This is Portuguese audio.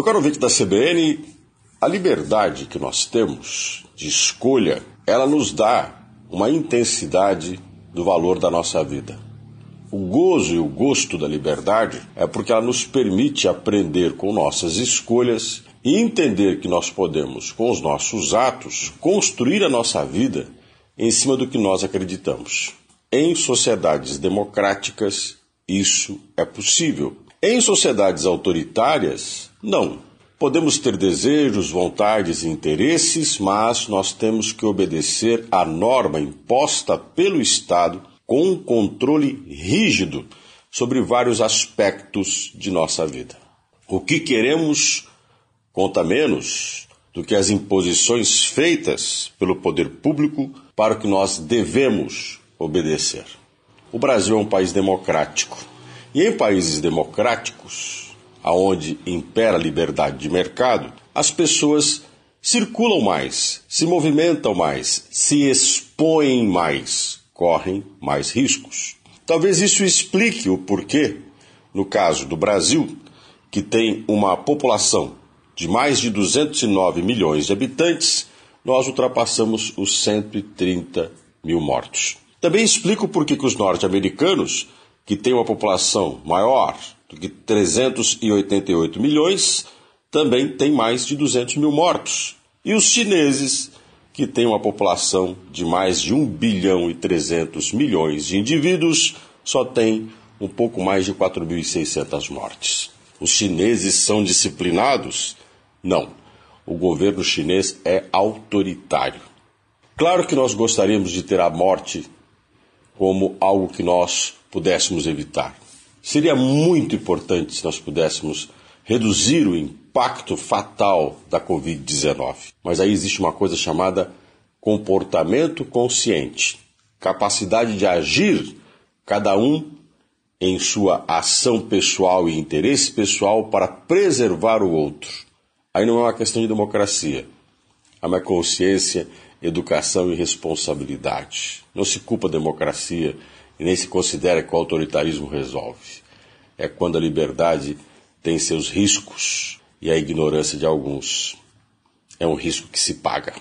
Meu caro ouvinte da CBN, a liberdade que nós temos de escolha, ela nos dá uma intensidade do valor da nossa vida. O gozo e o gosto da liberdade é porque ela nos permite aprender com nossas escolhas e entender que nós podemos, com os nossos atos, construir a nossa vida em cima do que nós acreditamos. Em sociedades democráticas, isso é possível. Em sociedades autoritárias, não. Podemos ter desejos, vontades e interesses, mas nós temos que obedecer à norma imposta pelo Estado com um controle rígido sobre vários aspectos de nossa vida. O que queremos conta menos do que as imposições feitas pelo poder público para o que nós devemos obedecer. O Brasil é um país democrático. E em países democráticos, aonde impera a liberdade de mercado, as pessoas circulam mais, se movimentam mais, se expõem mais correm mais riscos. Talvez isso explique o porquê, no caso do Brasil, que tem uma população de mais de 209 milhões de habitantes, nós ultrapassamos os 130 mil mortos. Também explico por que os norte-americanos, que têm uma população maior que 388 milhões, também têm mais de 200 mil mortos. E os chineses, que tem uma população de mais de 1 bilhão e 300 milhões de indivíduos, só tem um pouco mais de 4.600 mortes. Os chineses são disciplinados? Não. O governo chinês é autoritário. Claro que nós gostaríamos de ter a morte como algo que nós pudéssemos evitar. Seria muito importante se nós pudéssemos reduzir o impacto fatal da Covid-19. Mas aí existe uma coisa chamada comportamento consciente capacidade de agir, cada um em sua ação pessoal e interesse pessoal para preservar o outro. Aí não é uma questão de democracia, é uma consciência, educação e responsabilidade. Não se culpa a democracia e nem se considera que o autoritarismo resolve. É quando a liberdade tem seus riscos e a ignorância de alguns é um risco que se paga.